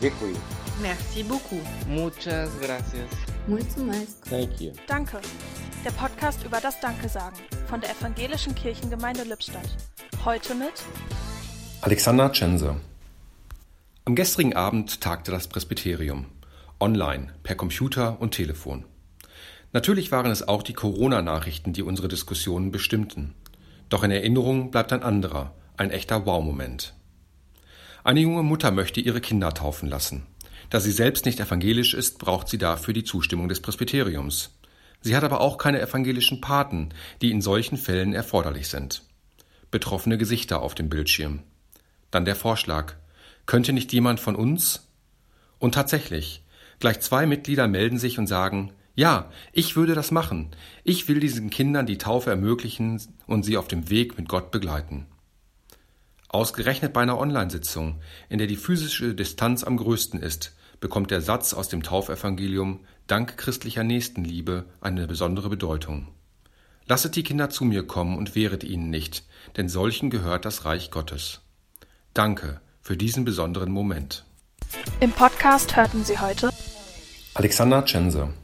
Děkuji. Merci beaucoup. Muchas gracias. Muito mais. Thank you. Danke. Der Podcast über das Danke sagen von der Evangelischen Kirchengemeinde Lippstadt. Heute mit Alexander Tschense. Am gestrigen Abend tagte das Presbyterium. Online, per Computer und Telefon. Natürlich waren es auch die Corona-Nachrichten, die unsere Diskussionen bestimmten. Doch in Erinnerung bleibt ein anderer, ein echter Wow-Moment. Eine junge Mutter möchte ihre Kinder taufen lassen. Da sie selbst nicht evangelisch ist, braucht sie dafür die Zustimmung des Presbyteriums. Sie hat aber auch keine evangelischen Paten, die in solchen Fällen erforderlich sind. Betroffene Gesichter auf dem Bildschirm. Dann der Vorschlag. Könnte nicht jemand von uns? Und tatsächlich, gleich zwei Mitglieder melden sich und sagen, ja, ich würde das machen. Ich will diesen Kindern die Taufe ermöglichen und sie auf dem Weg mit Gott begleiten. Ausgerechnet bei einer Online-Sitzung, in der die physische Distanz am größten ist, bekommt der Satz aus dem Taufevangelium Dank christlicher Nächstenliebe eine besondere Bedeutung. Lasset die Kinder zu mir kommen und wehret ihnen nicht, denn solchen gehört das Reich Gottes. Danke für diesen besonderen Moment. im Podcast hörten Sie heute Alexander Tschense